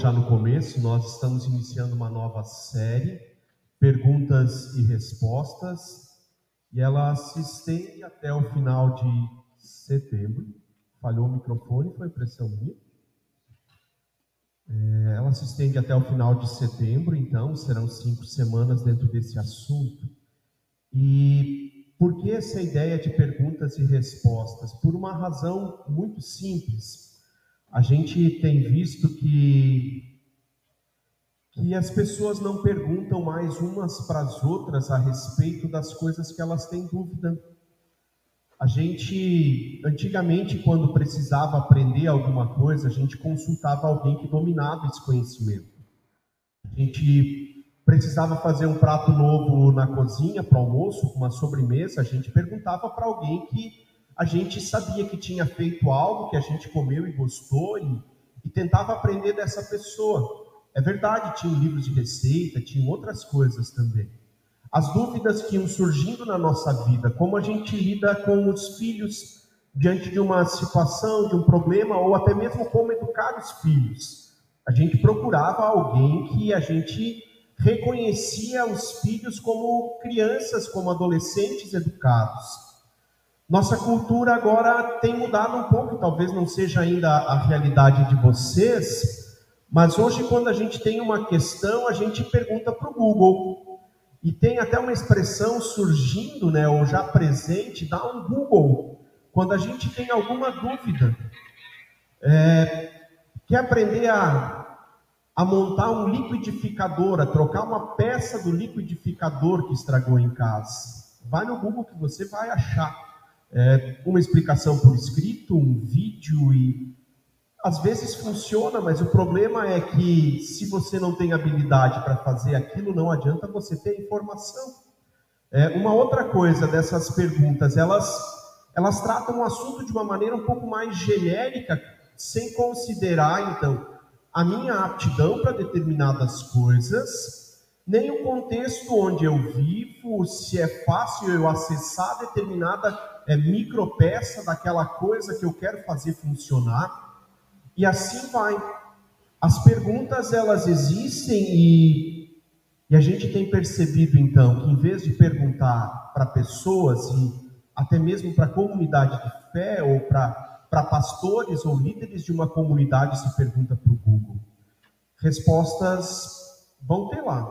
já no começo, nós estamos iniciando uma nova série, perguntas e respostas, e ela se estende até o final de setembro. Falhou o microfone, foi impressão minha. É, ela se estende até o final de setembro, então serão cinco semanas dentro desse assunto. E por que essa ideia de perguntas e respostas? Por uma razão muito simples. A gente tem visto que que as pessoas não perguntam mais umas para as outras a respeito das coisas que elas têm dúvida. A gente, antigamente, quando precisava aprender alguma coisa, a gente consultava alguém que dominava esse conhecimento. A gente precisava fazer um prato novo na cozinha para almoço, uma sobremesa, a gente perguntava para alguém que a gente sabia que tinha feito algo que a gente comeu e gostou e, e tentava aprender dessa pessoa. É verdade, tinha livros de receita, tinha outras coisas também as dúvidas que iam surgindo na nossa vida, como a gente lida com os filhos diante de uma situação, de um problema, ou até mesmo como educar os filhos. A gente procurava alguém que a gente reconhecia os filhos como crianças, como adolescentes educados. Nossa cultura agora tem mudado um pouco, talvez não seja ainda a realidade de vocês, mas hoje, quando a gente tem uma questão, a gente pergunta para o Google. E tem até uma expressão surgindo, né, ou já presente, dá um Google, quando a gente tem alguma dúvida. É, quer aprender a, a montar um liquidificador, a trocar uma peça do liquidificador que estragou em casa? Vai no Google que você vai achar é, uma explicação por escrito, um vídeo e às vezes funciona, mas o problema é que se você não tem habilidade para fazer aquilo, não adianta você ter informação. É, uma outra coisa dessas perguntas, elas, elas tratam o assunto de uma maneira um pouco mais genérica, sem considerar, então, a minha aptidão para determinadas coisas, nem o contexto onde eu vivo, se é fácil eu acessar determinada é, micropeça daquela coisa que eu quero fazer funcionar e assim vai. As perguntas elas existem e, e a gente tem percebido então que em vez de perguntar para pessoas e até mesmo para comunidade de fé ou para pastores ou líderes de uma comunidade se pergunta para o Google. Respostas vão ter lá.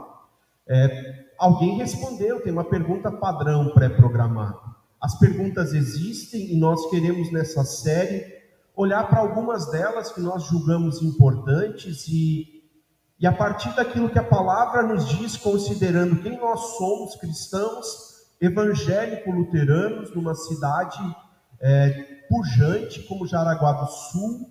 É, alguém respondeu, tem uma pergunta padrão pré-programada. As perguntas existem e nós queremos nessa série olhar para algumas delas que nós julgamos importantes e, e a partir daquilo que a palavra nos diz, considerando quem nós somos, cristãos, evangélico-luteranos, numa cidade é, pujante como Jaraguá do Sul,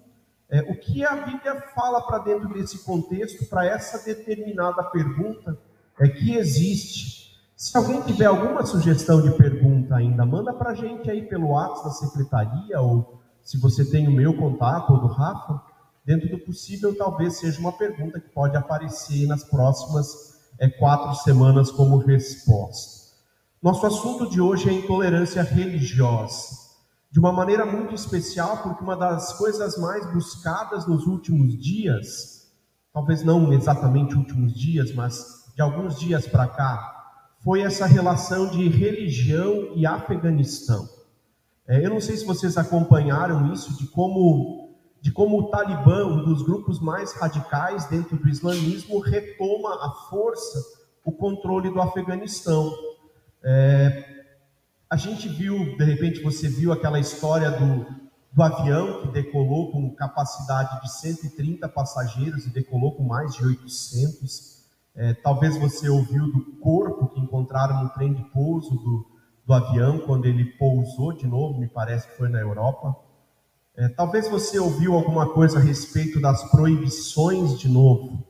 é, o que a Bíblia fala para dentro desse contexto, para essa determinada pergunta é que existe. Se alguém tiver alguma sugestão de pergunta ainda, manda para a gente aí pelo WhatsApp da secretaria ou se você tem o meu contato ou do Rafa, dentro do possível, talvez seja uma pergunta que pode aparecer nas próximas é, quatro semanas como resposta. Nosso assunto de hoje é intolerância religiosa. De uma maneira muito especial, porque uma das coisas mais buscadas nos últimos dias, talvez não exatamente últimos dias, mas de alguns dias para cá, foi essa relação de religião e Afeganistão. É, eu não sei se vocês acompanharam isso, de como, de como o Talibã, um dos grupos mais radicais dentro do islamismo, retoma a força o controle do Afeganistão. É, a gente viu, de repente você viu aquela história do, do avião que decolou com capacidade de 130 passageiros e decolou com mais de 800. É, talvez você ouviu do corpo que encontraram no trem de pouso do, do avião quando ele pousou de novo, me parece que foi na Europa. É, talvez você ouviu alguma coisa a respeito das proibições de novo.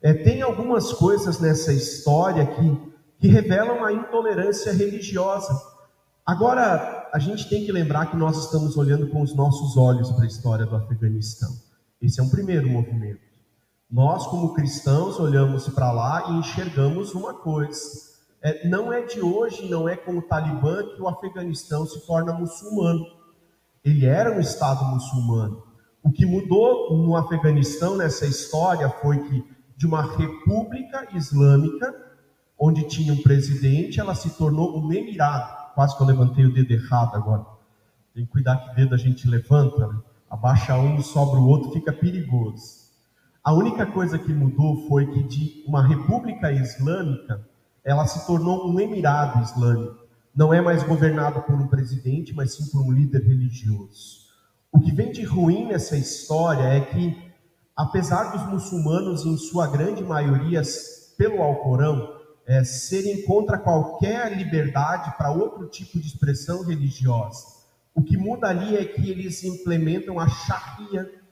É, tem algumas coisas nessa história que, que revelam a intolerância religiosa. Agora, a gente tem que lembrar que nós estamos olhando com os nossos olhos para a história do Afeganistão. Esse é um primeiro movimento. Nós, como cristãos, olhamos para lá e enxergamos uma coisa é, não é de hoje, não é com o Talibã que o Afeganistão se torna muçulmano. Ele era um Estado muçulmano. O que mudou no Afeganistão nessa história foi que de uma república islâmica, onde tinha um presidente, ela se tornou um emirado. Quase que eu levantei o dedo errado agora. Tem que cuidar que dedo a gente levanta, né? abaixa um, sobra o outro, fica perigoso. A única coisa que mudou foi que de uma república islâmica, ela se tornou um emirado islâmico. Não é mais governado por um presidente, mas sim por um líder religioso. O que vem de ruim nessa história é que, apesar dos muçulmanos, em sua grande maioria, pelo Alcorão, é, serem contra qualquer liberdade para outro tipo de expressão religiosa, o que muda ali é que eles implementam a Sharia,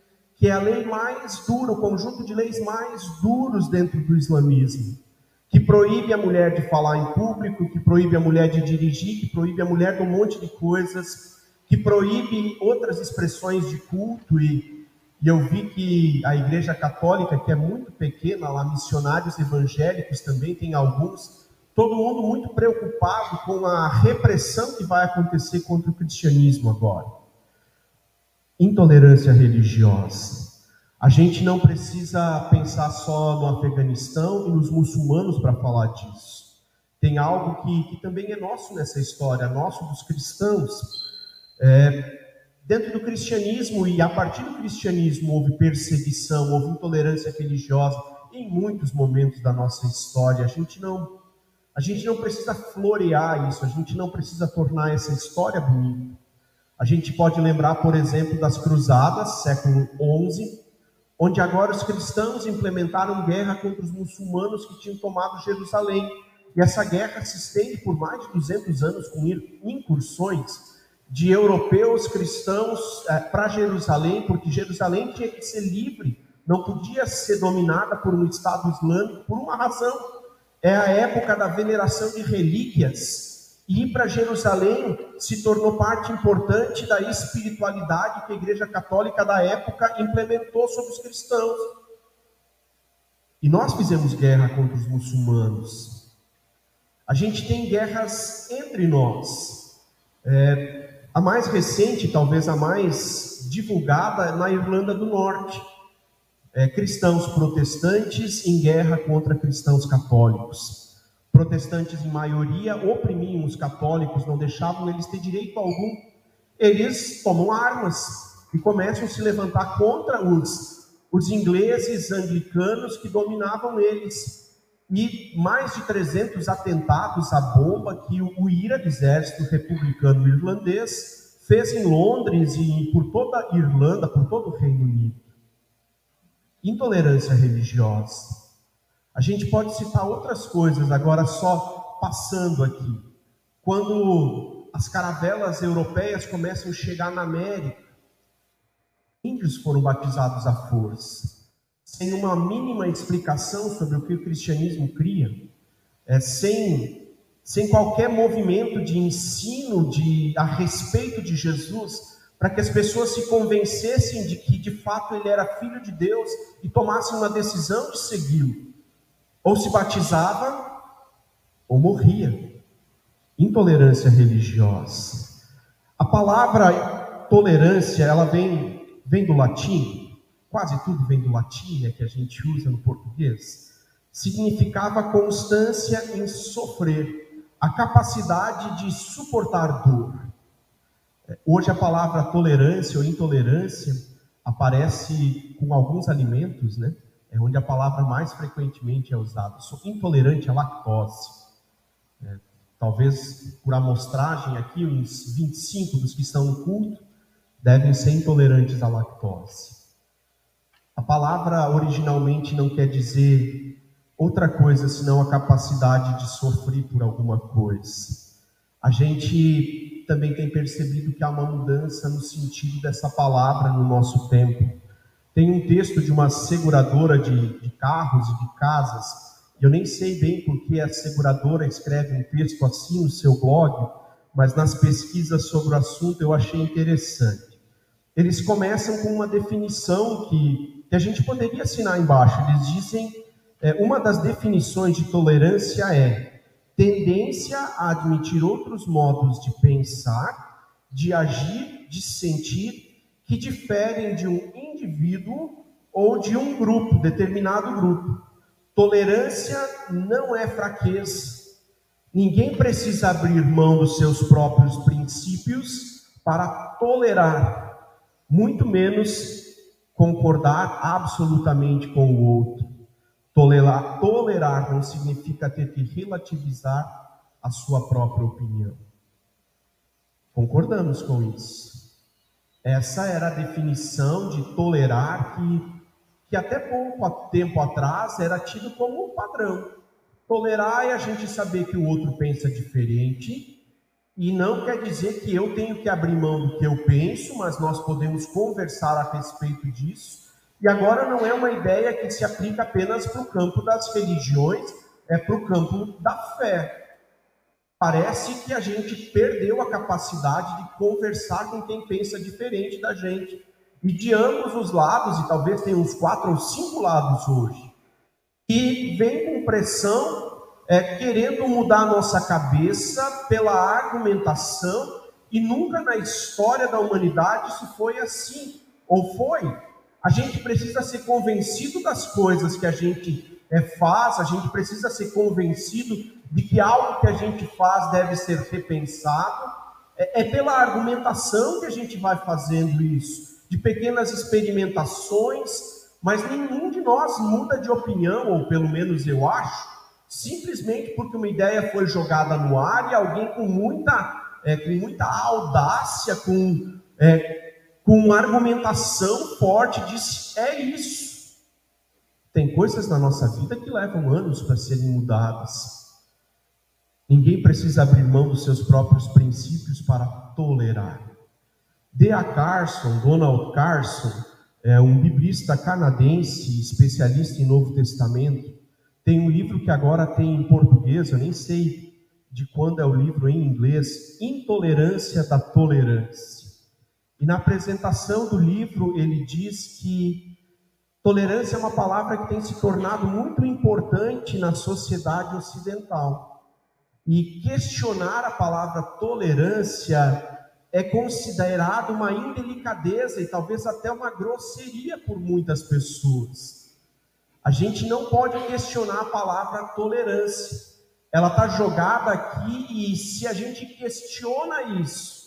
que é a lei mais dura, o conjunto de leis mais duros dentro do islamismo, que proíbe a mulher de falar em público, que proíbe a mulher de dirigir, que proíbe a mulher de um monte de coisas, que proíbe outras expressões de culto e, e eu vi que a Igreja Católica, que é muito pequena, lá missionários evangélicos também tem alguns, todo mundo muito preocupado com a repressão que vai acontecer contra o cristianismo agora. Intolerância religiosa. A gente não precisa pensar só no Afeganistão e nos muçulmanos para falar disso. Tem algo que, que, também é nosso nessa história, nosso dos cristãos. É, dentro do cristianismo e a partir do cristianismo houve perseguição, houve intolerância religiosa em muitos momentos da nossa história. A gente não a gente não precisa florear isso, a gente não precisa tornar essa história bonita. A gente pode lembrar, por exemplo, das cruzadas, século XI, onde agora os cristãos implementaram guerra contra os muçulmanos que tinham tomado Jerusalém. E essa guerra se estende por mais de 200 anos com incursões de europeus cristãos é, para Jerusalém, porque Jerusalém tinha que ser livre, não podia ser dominada por um Estado islâmico por uma razão é a época da veneração de relíquias. E ir para Jerusalém se tornou parte importante da espiritualidade que a Igreja Católica da época implementou sobre os cristãos. E nós fizemos guerra contra os muçulmanos. A gente tem guerras entre nós. É, a mais recente, talvez a mais divulgada, é na Irlanda do Norte é, cristãos protestantes em guerra contra cristãos católicos. Protestantes, em maioria, oprimiam os católicos, não deixavam eles ter direito algum. Eles tomam armas e começam a se levantar contra os, os ingleses anglicanos que dominavam eles. E mais de 300 atentados à bomba que o, o IRA, Exército Republicano Irlandês, fez em Londres e por toda a Irlanda, por todo o Reino Unido intolerância religiosa. A gente pode citar outras coisas, agora só passando aqui. Quando as caravelas europeias começam a chegar na América, índios foram batizados à força, sem uma mínima explicação sobre o que o cristianismo cria, é, sem, sem qualquer movimento de ensino de, a respeito de Jesus, para que as pessoas se convencessem de que de fato ele era filho de Deus e tomassem uma decisão de segui-lo. Ou se batizava ou morria. Intolerância religiosa. A palavra tolerância, ela vem, vem do latim, quase tudo vem do latim, é que a gente usa no português. Significava constância em sofrer, a capacidade de suportar dor. Hoje a palavra tolerância ou intolerância aparece com alguns alimentos, né? É onde a palavra mais frequentemente é usada. Sou intolerante à lactose. É, talvez por amostragem aqui, uns 25 dos que estão no culto devem ser intolerantes à lactose. A palavra originalmente não quer dizer outra coisa senão a capacidade de sofrer por alguma coisa. A gente também tem percebido que há uma mudança no sentido dessa palavra no nosso tempo. Tem um texto de uma seguradora de, de carros e de casas, eu nem sei bem porque a seguradora escreve um texto assim no seu blog, mas nas pesquisas sobre o assunto eu achei interessante. Eles começam com uma definição que, que a gente poderia assinar embaixo. Eles dizem, é, uma das definições de tolerância é tendência a admitir outros modos de pensar, de agir, de sentir, que diferem de um indivíduo ou de um grupo, determinado grupo. Tolerância não é fraqueza. Ninguém precisa abrir mão dos seus próprios princípios para tolerar, muito menos concordar absolutamente com o outro. Tolerar, tolerar não significa ter que relativizar a sua própria opinião. Concordamos com isso. Essa era a definição de tolerar que, que até pouco tempo atrás era tido como padrão. Tolerar é a gente saber que o outro pensa diferente e não quer dizer que eu tenho que abrir mão do que eu penso, mas nós podemos conversar a respeito disso. E agora não é uma ideia que se aplica apenas para o campo das religiões, é para o campo da fé. Parece que a gente perdeu a capacidade de conversar com quem pensa diferente da gente. E de ambos os lados, e talvez tenha uns quatro ou cinco lados hoje, e vem com pressão, é, querendo mudar a nossa cabeça pela argumentação, e nunca na história da humanidade isso foi assim. Ou foi? A gente precisa ser convencido das coisas que a gente é, faz, a gente precisa ser convencido de que algo que a gente faz deve ser repensado. É, é pela argumentação que a gente vai fazendo isso, de pequenas experimentações, mas nenhum de nós muda de opinião, ou pelo menos eu acho, simplesmente porque uma ideia foi jogada no ar e alguém com muita, é, com muita audácia, com, é, com argumentação forte disse: é isso. Tem coisas na nossa vida que levam anos para serem mudadas. Ninguém precisa abrir mão dos seus próprios princípios para tolerar. D.A. Carson, Donald Carson, é um biblista canadense, especialista em Novo Testamento, tem um livro que agora tem em português, eu nem sei de quando é o livro em inglês, Intolerância da Tolerância. E na apresentação do livro ele diz que tolerância é uma palavra que tem se tornado muito importante na sociedade ocidental. E questionar a palavra tolerância é considerado uma indelicadeza e talvez até uma grosseria por muitas pessoas. A gente não pode questionar a palavra tolerância. Ela está jogada aqui e se a gente questiona isso,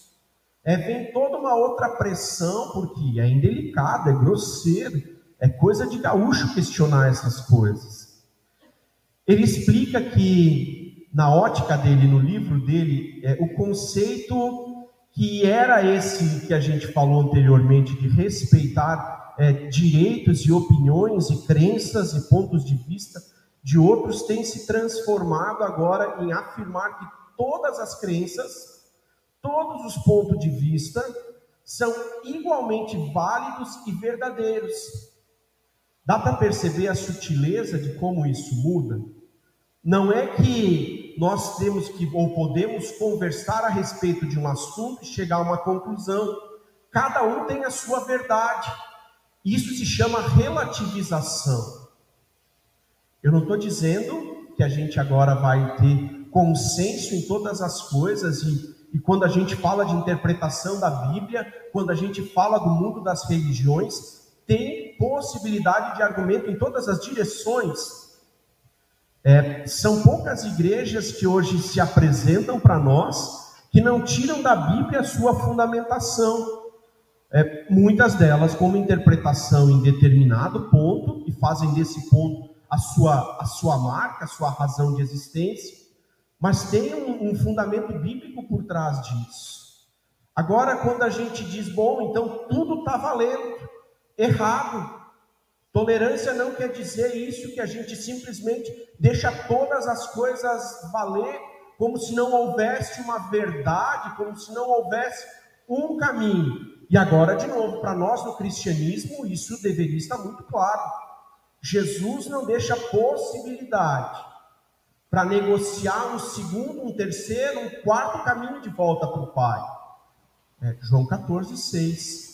é, vem toda uma outra pressão, porque é indelicado, é grosseiro, é coisa de gaúcho questionar essas coisas. Ele explica que na ótica dele, no livro dele, é, o conceito que era esse que a gente falou anteriormente, de respeitar é, direitos e opiniões e crenças e pontos de vista de outros, tem se transformado agora em afirmar que todas as crenças, todos os pontos de vista são igualmente válidos e verdadeiros. Dá para perceber a sutileza de como isso muda? Não é que nós temos que ou podemos conversar a respeito de um assunto e chegar a uma conclusão. Cada um tem a sua verdade. Isso se chama relativização. Eu não estou dizendo que a gente agora vai ter consenso em todas as coisas e, e quando a gente fala de interpretação da Bíblia, quando a gente fala do mundo das religiões, tem possibilidade de argumento em todas as direções. É, são poucas igrejas que hoje se apresentam para nós que não tiram da Bíblia a sua fundamentação. É, muitas delas com uma interpretação em determinado ponto e fazem desse ponto a sua, a sua marca, a sua razão de existência, mas tem um, um fundamento bíblico por trás disso. Agora, quando a gente diz, bom, então tudo está valendo, errado, Tolerância não quer dizer isso que a gente simplesmente deixa todas as coisas valer como se não houvesse uma verdade, como se não houvesse um caminho. E agora, de novo, para nós no cristianismo, isso deveria estar muito claro. Jesus não deixa possibilidade para negociar um segundo, um terceiro, um quarto caminho de volta para o Pai. É, João 14, 6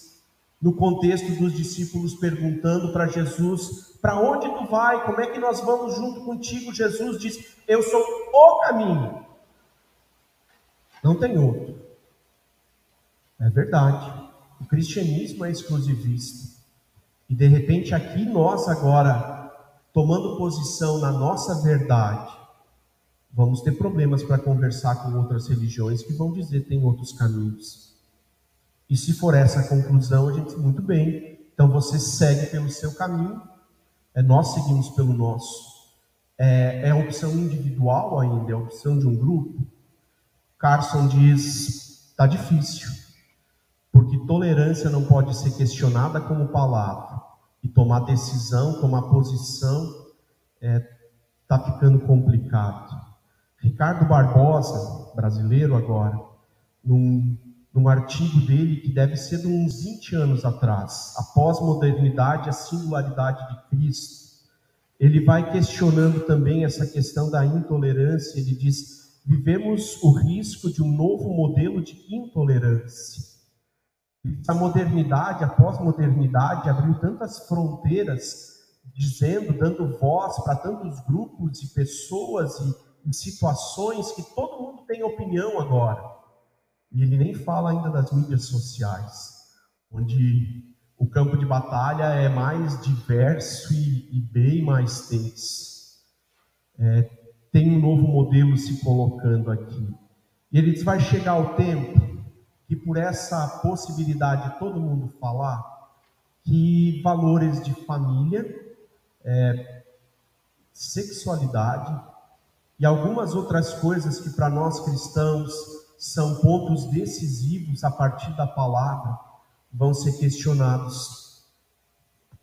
no contexto dos discípulos perguntando para Jesus: Para onde tu vai? Como é que nós vamos junto contigo? Jesus diz: Eu sou o caminho. Não tem outro. É verdade. cristianismo é exclusivista. E de repente aqui nós agora, tomando posição na nossa verdade, vamos ter problemas para conversar com outras religiões que vão dizer tem outros caminhos. E se for essa a conclusão, a gente muito bem. Então você segue pelo seu caminho, é, nós seguimos pelo nosso. É, é opção individual ainda, é opção de um grupo. Carson diz: está difícil, porque tolerância não pode ser questionada como palavra e tomar decisão, tomar posição, está é, ficando complicado. Ricardo Barbosa, brasileiro agora, num, num artigo dele que deve ser de uns 20 anos atrás, a pós-modernidade, a singularidade de Cristo, ele vai questionando também essa questão da intolerância. Ele diz: vivemos o risco de um novo modelo de intolerância. A modernidade, a pós-modernidade, abriu tantas fronteiras, dizendo, dando voz para tantos grupos e pessoas e em situações que todo mundo tem opinião agora. E ele nem fala ainda das mídias sociais, onde o campo de batalha é mais diverso e, e bem mais tenso. É, tem um novo modelo se colocando aqui. E ele diz: vai chegar o tempo que, por essa possibilidade de todo mundo falar, que valores de família, é, sexualidade, e algumas outras coisas que para nós cristãos são pontos decisivos a partir da palavra vão ser questionados.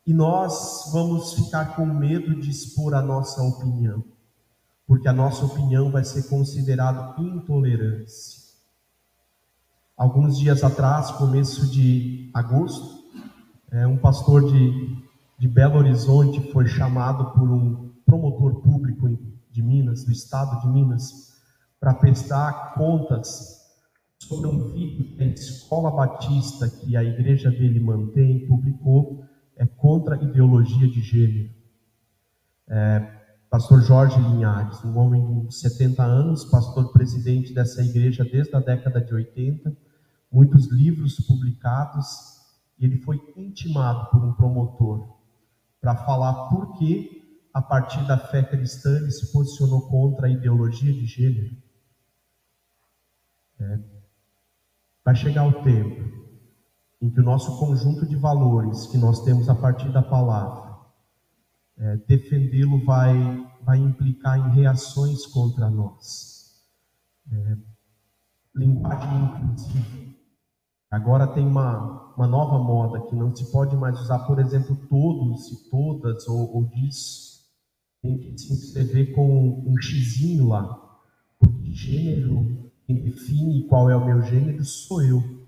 E nós vamos ficar com medo de expor a nossa opinião, porque a nossa opinião vai ser considerada intolerância. Alguns dias atrás, começo de agosto, é, um pastor de, de Belo Horizonte foi chamado por um promotor público de Minas, do estado de Minas, para prestar contas sobre um vídeo que a Escola Batista, que a igreja dele mantém, publicou, é contra a ideologia de gênero. É, pastor Jorge Linhares, um homem de 70 anos, pastor presidente dessa igreja desde a década de 80, muitos livros publicados, e ele foi intimado por um promotor para falar por que a partir da fé cristã, ele se posicionou contra a ideologia de gênero. É. Vai chegar o tempo em que o nosso conjunto de valores que nós temos a partir da palavra, é, defendê-lo vai, vai implicar em reações contra nós. É, linguagem inclusiva. Agora tem uma, uma nova moda que não se pode mais usar, por exemplo, todos e todas ou, ou disso tem que se inscrever com um xizinho lá. Porque gênero, quem define qual é o meu gênero sou eu.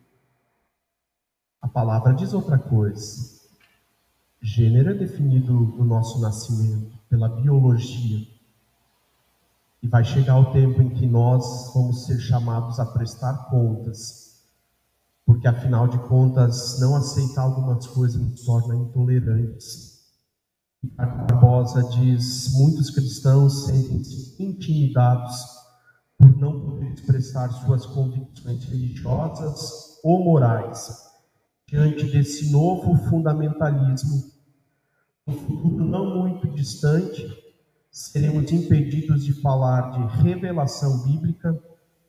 A palavra diz outra coisa. Gênero é definido no nosso nascimento, pela biologia. E vai chegar o tempo em que nós vamos ser chamados a prestar contas. Porque afinal de contas, não aceitar algumas coisas nos torna intolerantes Barbosa diz: muitos cristãos sentem-se intimidados por não poder expressar suas convicções religiosas ou morais diante desse novo fundamentalismo. No futuro não muito distante, seremos impedidos de falar de revelação bíblica,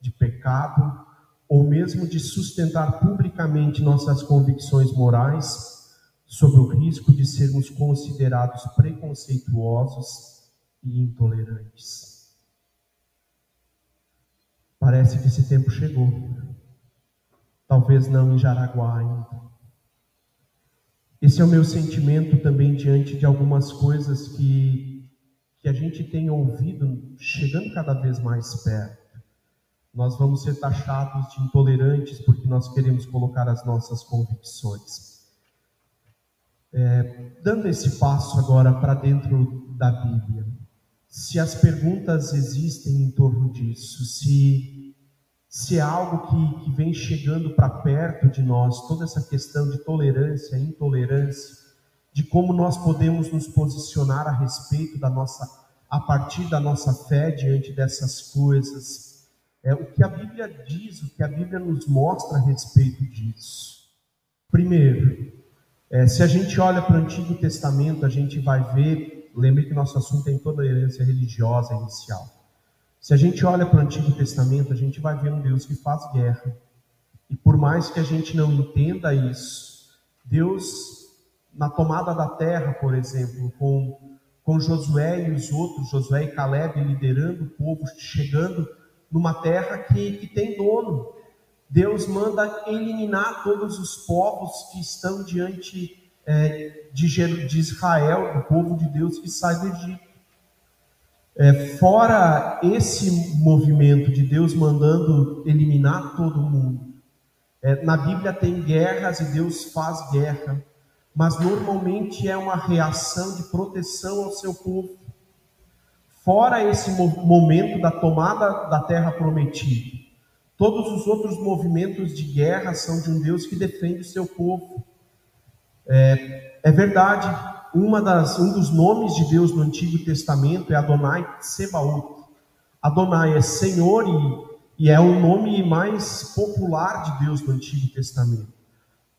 de pecado, ou mesmo de sustentar publicamente nossas convicções morais sobre o risco de sermos considerados preconceituosos e intolerantes. Parece que esse tempo chegou. Talvez não em Jaraguá ainda. Esse é o meu sentimento também diante de algumas coisas que, que a gente tem ouvido chegando cada vez mais perto. Nós vamos ser taxados de intolerantes porque nós queremos colocar as nossas convicções. É, dando esse passo agora para dentro da Bíblia, se as perguntas existem em torno disso, se, se é algo que, que vem chegando para perto de nós, toda essa questão de tolerância, intolerância, de como nós podemos nos posicionar a respeito da nossa, a partir da nossa fé diante dessas coisas, é o que a Bíblia diz, o que a Bíblia nos mostra a respeito disso. Primeiro, é, se a gente olha para o Antigo Testamento, a gente vai ver, lembre que nosso assunto é intolerância religiosa inicial. Se a gente olha para o Antigo Testamento, a gente vai ver um Deus que faz guerra. E por mais que a gente não entenda isso, Deus, na tomada da terra, por exemplo, com, com Josué e os outros, Josué e Caleb liderando o povo, chegando numa terra que, que tem dono, Deus manda eliminar todos os povos que estão diante é, de, de, Israel, do povo de Deus que sai do Egito. É, fora esse movimento de Deus mandando eliminar todo mundo, é, na Bíblia tem guerras e Deus faz guerra, mas normalmente é uma reação de proteção ao seu povo. Fora esse momento da tomada da terra prometida, Todos os outros movimentos de guerra são de um Deus que defende o seu povo. É, é verdade, das, um dos nomes de Deus no Antigo Testamento é Adonai Sebaot. Adonai é Senhor e, e é o nome mais popular de Deus no Antigo Testamento.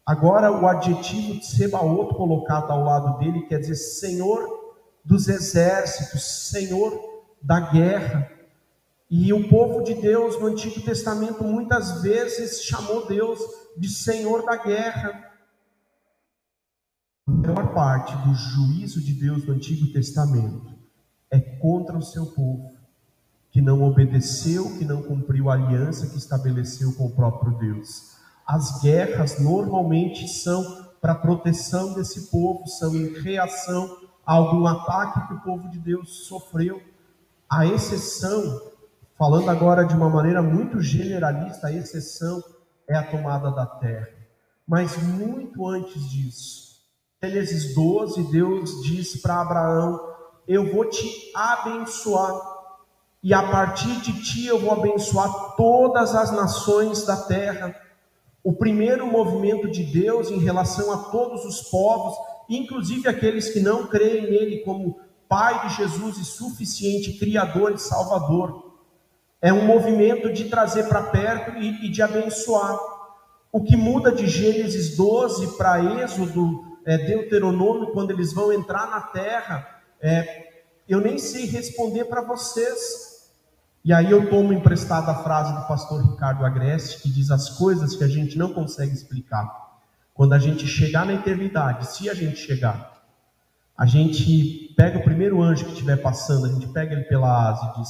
Agora, o adjetivo de Sebaot colocado ao lado dele quer dizer Senhor dos exércitos, Senhor da guerra. E o povo de Deus no Antigo Testamento muitas vezes chamou Deus de Senhor da guerra. A maior parte do juízo de Deus no Antigo Testamento é contra o seu povo, que não obedeceu, que não cumpriu a aliança que estabeleceu com o próprio Deus. As guerras normalmente são para proteção desse povo, são em reação a algum ataque que o povo de Deus sofreu. A exceção Falando agora de uma maneira muito generalista, a exceção é a tomada da terra. Mas muito antes disso, Gênesis 12, Deus diz para Abraão: Eu vou te abençoar, e a partir de ti eu vou abençoar todas as nações da terra. O primeiro movimento de Deus em relação a todos os povos, inclusive aqueles que não creem nele como Pai de Jesus e suficiente Criador e Salvador é um movimento de trazer para perto e, e, de abençoar. O que muda de Gênesis 12 para Êxodo, é, Deuteronômio, quando eles vão entrar na terra, é, eu nem sei responder para vocês. E aí eu tomo emprestada a frase do pastor Ricardo Agreste, que diz as coisas que a gente não consegue explicar. Quando a gente chegar na eternidade, se a gente chegar, a gente pega o primeiro anjo que estiver passando, a gente pega ele pela asa e diz: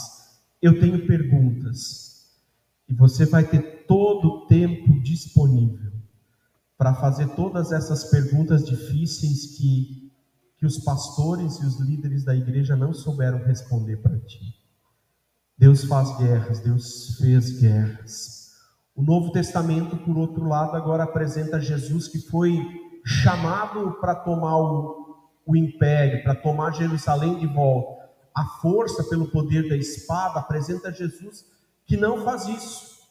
eu tenho perguntas. E você vai ter todo o tempo disponível para fazer todas essas perguntas difíceis que, que os pastores e os líderes da igreja não souberam responder para ti. Deus faz guerras, Deus fez guerras. O Novo Testamento, por outro lado, agora apresenta Jesus que foi chamado para tomar o, o império, para tomar Jerusalém de volta a força pelo poder da espada, apresenta Jesus que não faz isso.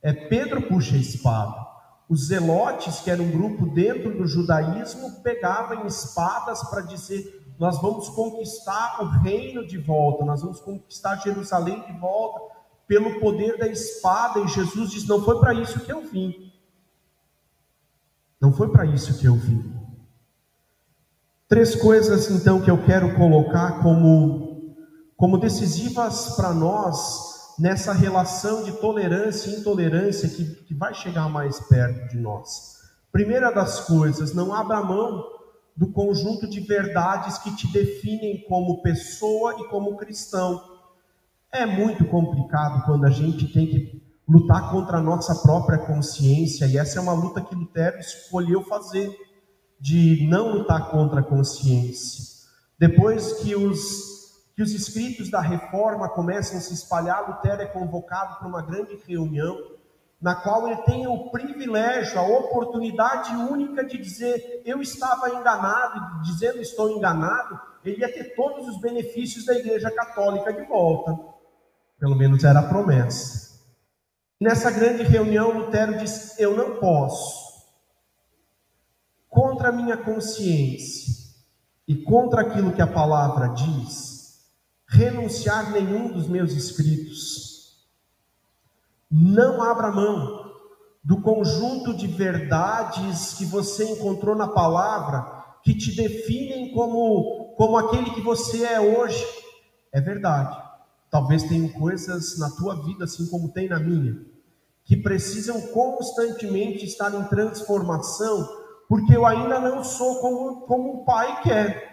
É Pedro puxa a espada. Os zelotes, que era um grupo dentro do judaísmo, pegavam espadas para dizer: nós vamos conquistar o reino de volta, nós vamos conquistar Jerusalém de volta, pelo poder da espada. E Jesus diz: não foi para isso que eu vim. Não foi para isso que eu vim. Três coisas então que eu quero colocar como, como decisivas para nós nessa relação de tolerância e intolerância que, que vai chegar mais perto de nós. Primeira das coisas, não abra mão do conjunto de verdades que te definem como pessoa e como cristão. É muito complicado quando a gente tem que lutar contra a nossa própria consciência, e essa é uma luta que Lutero escolheu fazer de não lutar contra a consciência. Depois que os, que os escritos da reforma começam a se espalhar, Lutero é convocado para uma grande reunião, na qual ele tem o privilégio, a oportunidade única de dizer: Eu estava enganado, dizendo estou enganado, ele ia ter todos os benefícios da Igreja Católica de volta. Pelo menos era a promessa. Nessa grande reunião, Lutero diz: Eu não posso contra a minha consciência e contra aquilo que a palavra diz, renunciar nenhum dos meus escritos. Não abra mão do conjunto de verdades que você encontrou na palavra, que te definem como, como aquele que você é hoje. É verdade. Talvez tenham coisas na tua vida, assim como tem na minha, que precisam constantemente estar em transformação, porque eu ainda não sou como, como o Pai quer.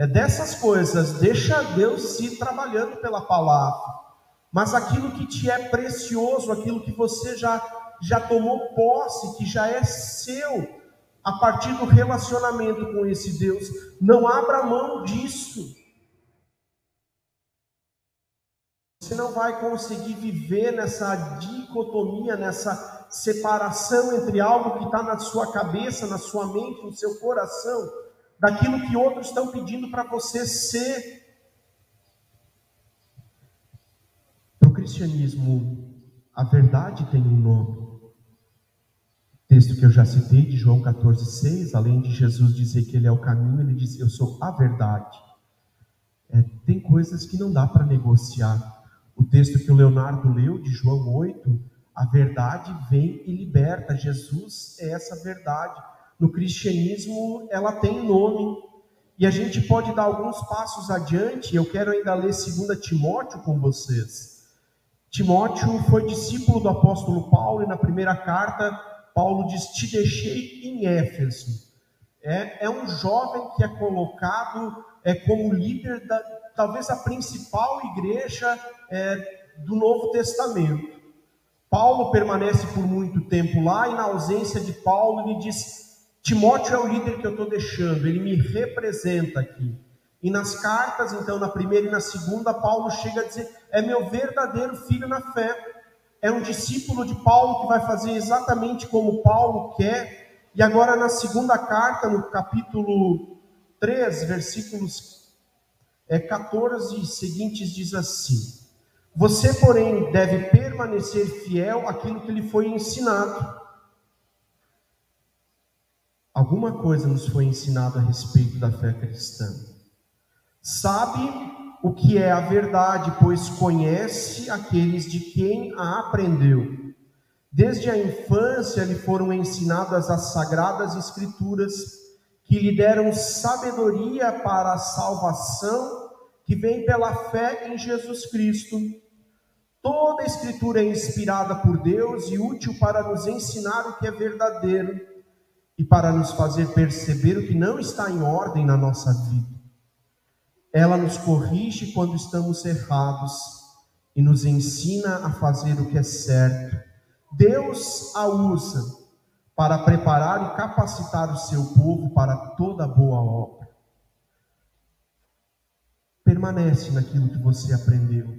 É dessas coisas, deixa Deus se trabalhando pela palavra. Mas aquilo que te é precioso, aquilo que você já já tomou posse, que já é seu, a partir do relacionamento com esse Deus, não abra mão disso. Você não vai conseguir viver nessa dicotomia, nessa separação entre algo que está na sua cabeça, na sua mente, no seu coração, daquilo que outros estão pedindo para você ser. Para o cristianismo, a verdade tem um nome. Texto que eu já citei de João 14,6, além de Jesus dizer que Ele é o caminho, ele diz: Eu sou a verdade. É, tem coisas que não dá para negociar. O texto que o Leonardo leu, de João 8, a verdade vem e liberta. Jesus é essa verdade no cristianismo ela tem nome. E a gente pode dar alguns passos adiante. Eu quero ainda ler 2 Timóteo com vocês. Timóteo foi discípulo do apóstolo Paulo e na primeira carta, Paulo diz: Te deixei em Éfeso. É, é um jovem que é colocado é, como líder da talvez a principal igreja é, do Novo Testamento. Paulo permanece por muito tempo lá e na ausência de Paulo ele diz: Timóteo é o líder que eu estou deixando, ele me representa aqui. E nas cartas, então, na primeira e na segunda, Paulo chega a dizer: é meu verdadeiro filho na fé. É um discípulo de Paulo que vai fazer exatamente como Paulo quer. E agora, na segunda carta, no capítulo 3, versículos é, 14 seguintes, diz assim: Você, porém, deve permanecer fiel àquilo que lhe foi ensinado alguma coisa nos foi ensinado a respeito da fé cristã. Sabe o que é a verdade, pois conhece aqueles de quem a aprendeu. Desde a infância lhe foram ensinadas as sagradas escrituras, que lhe deram sabedoria para a salvação que vem pela fé em Jesus Cristo. Toda a escritura é inspirada por Deus e útil para nos ensinar o que é verdadeiro e para nos fazer perceber o que não está em ordem na nossa vida. Ela nos corrige quando estamos errados e nos ensina a fazer o que é certo. Deus a usa para preparar e capacitar o seu povo para toda boa obra. Permanece naquilo que você aprendeu.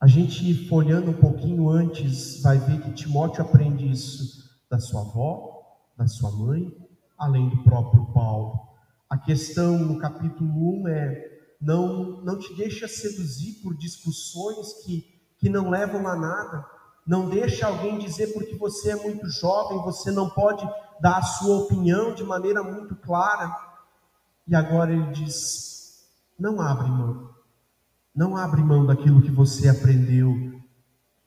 A gente, folhando um pouquinho antes, vai ver que Timóteo aprende isso da sua avó, da sua mãe, além do próprio Paulo. A questão no capítulo 1 é: não, não te deixa seduzir por discussões que, que não levam a nada. Não deixa alguém dizer porque você é muito jovem, você não pode dar a sua opinião de maneira muito clara. E agora ele diz: não abre mão. Não abre mão daquilo que você aprendeu,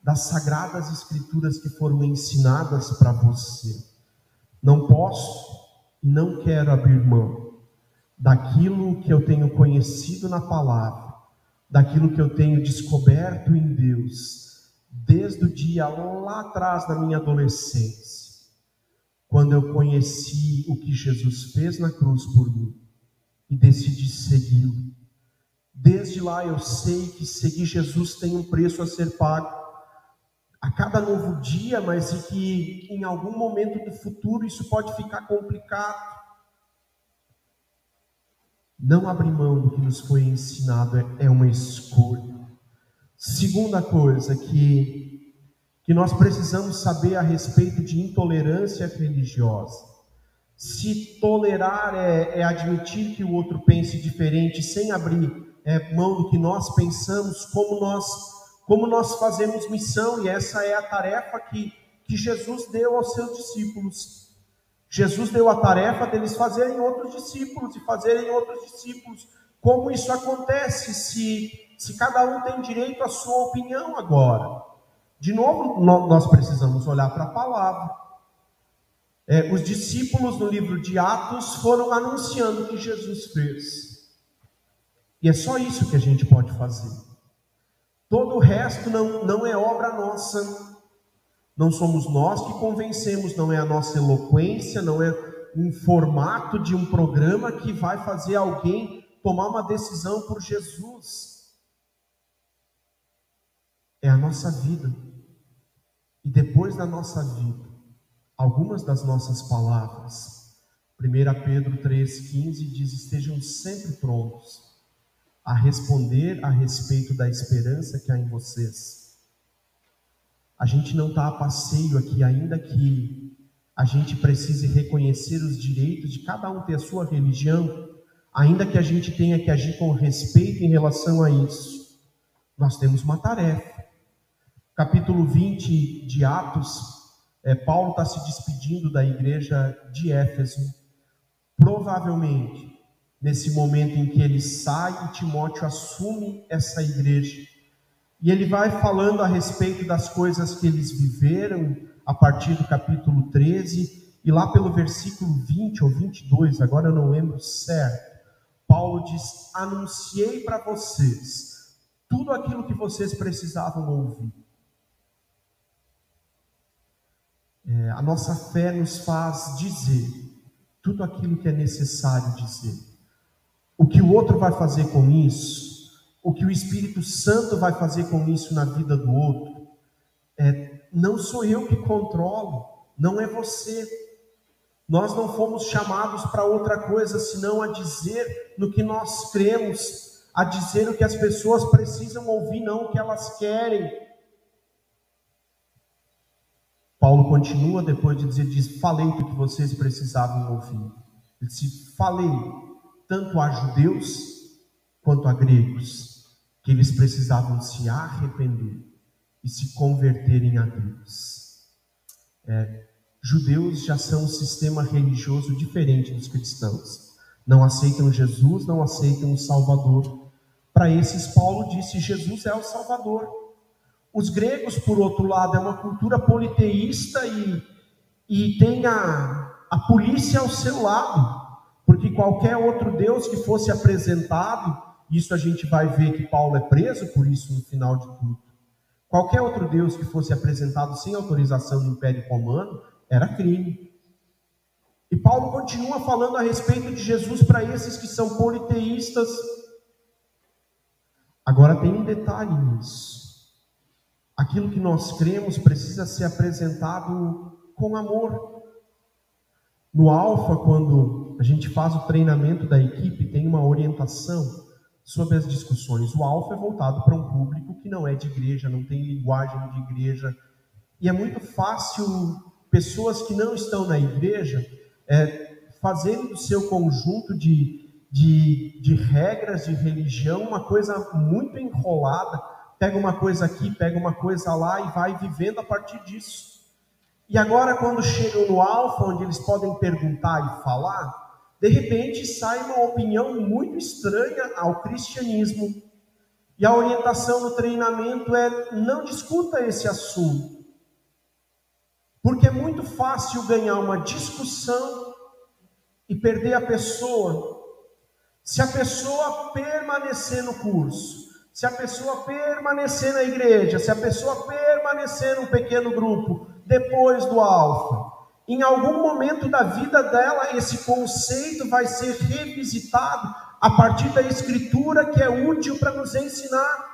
das sagradas escrituras que foram ensinadas para você. Não posso e não quero abrir mão daquilo que eu tenho conhecido na palavra, daquilo que eu tenho descoberto em Deus, desde o dia lá atrás da minha adolescência, quando eu conheci o que Jesus fez na cruz por mim e decidi segui-lo. Desde lá eu sei que seguir Jesus tem um preço a ser pago a cada novo dia, mas e que em algum momento do futuro isso pode ficar complicado. Não abrir mão do que nos foi ensinado é, é uma escolha. Segunda coisa que, que nós precisamos saber a respeito de intolerância religiosa. Se tolerar é, é admitir que o outro pense diferente, sem abrir é, mão do que nós pensamos, como nós como nós fazemos missão, e essa é a tarefa que, que Jesus deu aos seus discípulos. Jesus deu a tarefa deles fazerem outros discípulos e fazerem outros discípulos. Como isso acontece se, se cada um tem direito à sua opinião agora? De novo, nós precisamos olhar para a palavra. É, os discípulos no livro de Atos foram anunciando o que Jesus fez. E é só isso que a gente pode fazer. Todo o resto não, não é obra nossa. Não somos nós que convencemos, não é a nossa eloquência, não é um formato de um programa que vai fazer alguém tomar uma decisão por Jesus. É a nossa vida. E depois da nossa vida, algumas das nossas palavras. 1 Pedro 3,15 diz: Estejam sempre prontos a responder a respeito da esperança que há em vocês. A gente não está a passeio aqui, ainda que a gente precise reconhecer os direitos de cada um ter a sua religião, ainda que a gente tenha que agir com respeito em relação a isso. Nós temos uma tarefa. Capítulo 20 de Atos é, Paulo está se despedindo da igreja de Éfeso. Provavelmente, nesse momento em que ele sai e Timóteo assume essa igreja, e ele vai falando a respeito das coisas que eles viveram, a partir do capítulo 13, e lá pelo versículo 20 ou 22, agora eu não lembro certo, Paulo diz: Anunciei para vocês tudo aquilo que vocês precisavam ouvir. É, a nossa fé nos faz dizer tudo aquilo que é necessário dizer. O que o outro vai fazer com isso, o que o Espírito Santo vai fazer com isso na vida do outro, é, não sou eu que controlo, não é você. Nós não fomos chamados para outra coisa senão a dizer no que nós cremos, a dizer o que as pessoas precisam ouvir, não o que elas querem. Paulo continua depois de dizer: diz, falei o que vocês precisavam ouvir. Ele disse: falei tanto a judeus quanto a gregos que eles precisavam se arrepender e se converterem a Deus. É, judeus já são um sistema religioso diferente dos cristãos. Não aceitam Jesus, não aceitam o Salvador. Para esses, Paulo disse: Jesus é o Salvador. Os gregos, por outro lado, é uma cultura politeísta e, e tem a, a polícia ao seu lado, porque qualquer outro Deus que fosse apresentado, isso a gente vai ver que Paulo é preso por isso no final de tudo. Qualquer outro Deus que fosse apresentado sem autorização do Império Romano era crime. E Paulo continua falando a respeito de Jesus para esses que são politeístas. Agora tem um detalhe nisso aquilo que nós cremos precisa ser apresentado com amor. No Alfa, quando a gente faz o treinamento da equipe, tem uma orientação sobre as discussões. O Alfa é voltado para um público que não é de igreja, não tem linguagem de igreja. E é muito fácil pessoas que não estão na igreja é, fazerem do seu conjunto de, de, de regras de religião uma coisa muito enrolada pega uma coisa aqui, pega uma coisa lá e vai vivendo a partir disso. E agora, quando chegam no alfa, onde eles podem perguntar e falar, de repente sai uma opinião muito estranha ao cristianismo. E a orientação no treinamento é: não discuta esse assunto. Porque é muito fácil ganhar uma discussão e perder a pessoa. Se a pessoa permanecer no curso, se a pessoa permanecer na igreja, se a pessoa permanecer num pequeno grupo, depois do alfa, em algum momento da vida dela, esse conceito vai ser revisitado a partir da escritura que é útil para nos ensinar.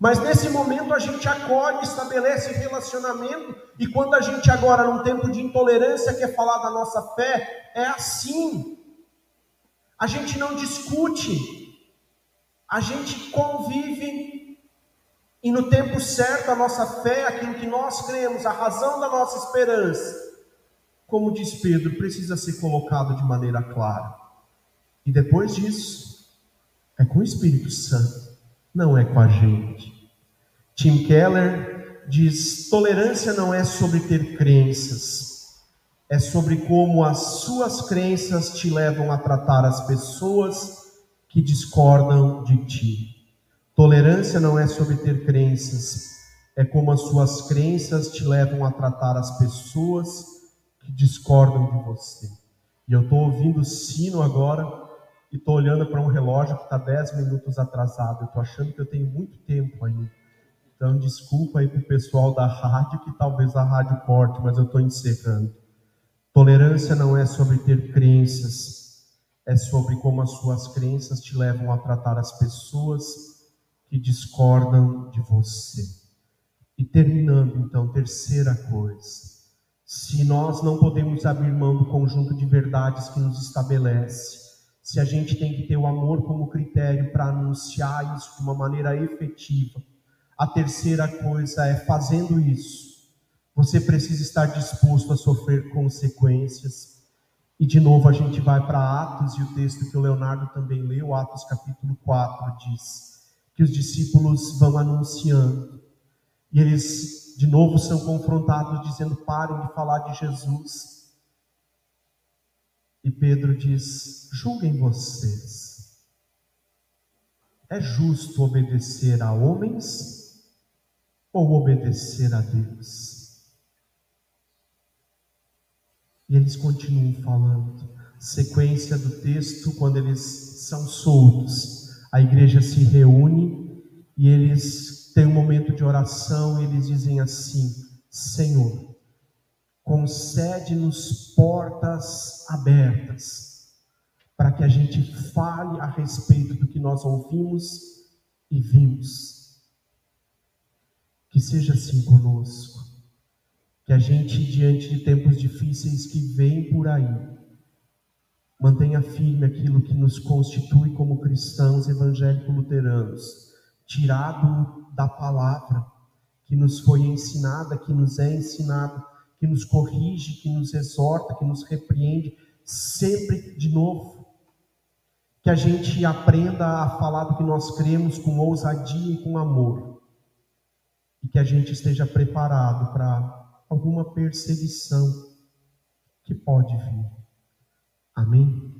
Mas nesse momento a gente acolhe, estabelece relacionamento, e quando a gente agora, num tempo de intolerância, quer falar da nossa fé, é assim. A gente não discute, a gente convive e no tempo certo a nossa fé, aquilo que nós cremos, a razão da nossa esperança, como diz Pedro, precisa ser colocado de maneira clara. E depois disso, é com o Espírito Santo, não é com a gente. Tim Keller diz: tolerância não é sobre ter crenças, é sobre como as suas crenças te levam a tratar as pessoas que discordam de ti. Tolerância não é sobre ter crenças, é como as suas crenças te levam a tratar as pessoas que discordam de você. E eu estou ouvindo o sino agora e estou olhando para um relógio que está 10 minutos atrasado. Eu estou achando que eu tenho muito tempo ainda. Então, desculpa aí para o pessoal da rádio, que talvez a rádio corte, mas eu estou encerrando. Tolerância não é sobre ter crenças, é sobre como as suas crenças te levam a tratar as pessoas que discordam de você. E terminando, então, terceira coisa. Se nós não podemos abrir mão do conjunto de verdades que nos estabelece, se a gente tem que ter o amor como critério para anunciar isso de uma maneira efetiva, a terceira coisa é fazendo isso, você precisa estar disposto a sofrer consequências. E de novo a gente vai para Atos e o texto que o Leonardo também leu, Atos capítulo 4, diz que os discípulos vão anunciando e eles de novo são confrontados dizendo: "Parem de falar de Jesus". E Pedro diz: "Julguem vocês. É justo obedecer a homens ou obedecer a Deus. E eles continuam falando. Sequência do texto, quando eles são soltos, a igreja se reúne e eles têm um momento de oração e eles dizem assim: Senhor, concede-nos portas abertas para que a gente fale a respeito do que nós ouvimos e vimos que seja assim conosco. Que a gente, diante de tempos difíceis que vêm por aí, mantenha firme aquilo que nos constitui como cristãos evangélico-luteranos, tirado da palavra que nos foi ensinada, que nos é ensinada, que nos corrige, que nos exorta, que nos repreende, sempre de novo. Que a gente aprenda a falar do que nós cremos com ousadia e com amor e que a gente esteja preparado para alguma perseguição que pode vir. Amém?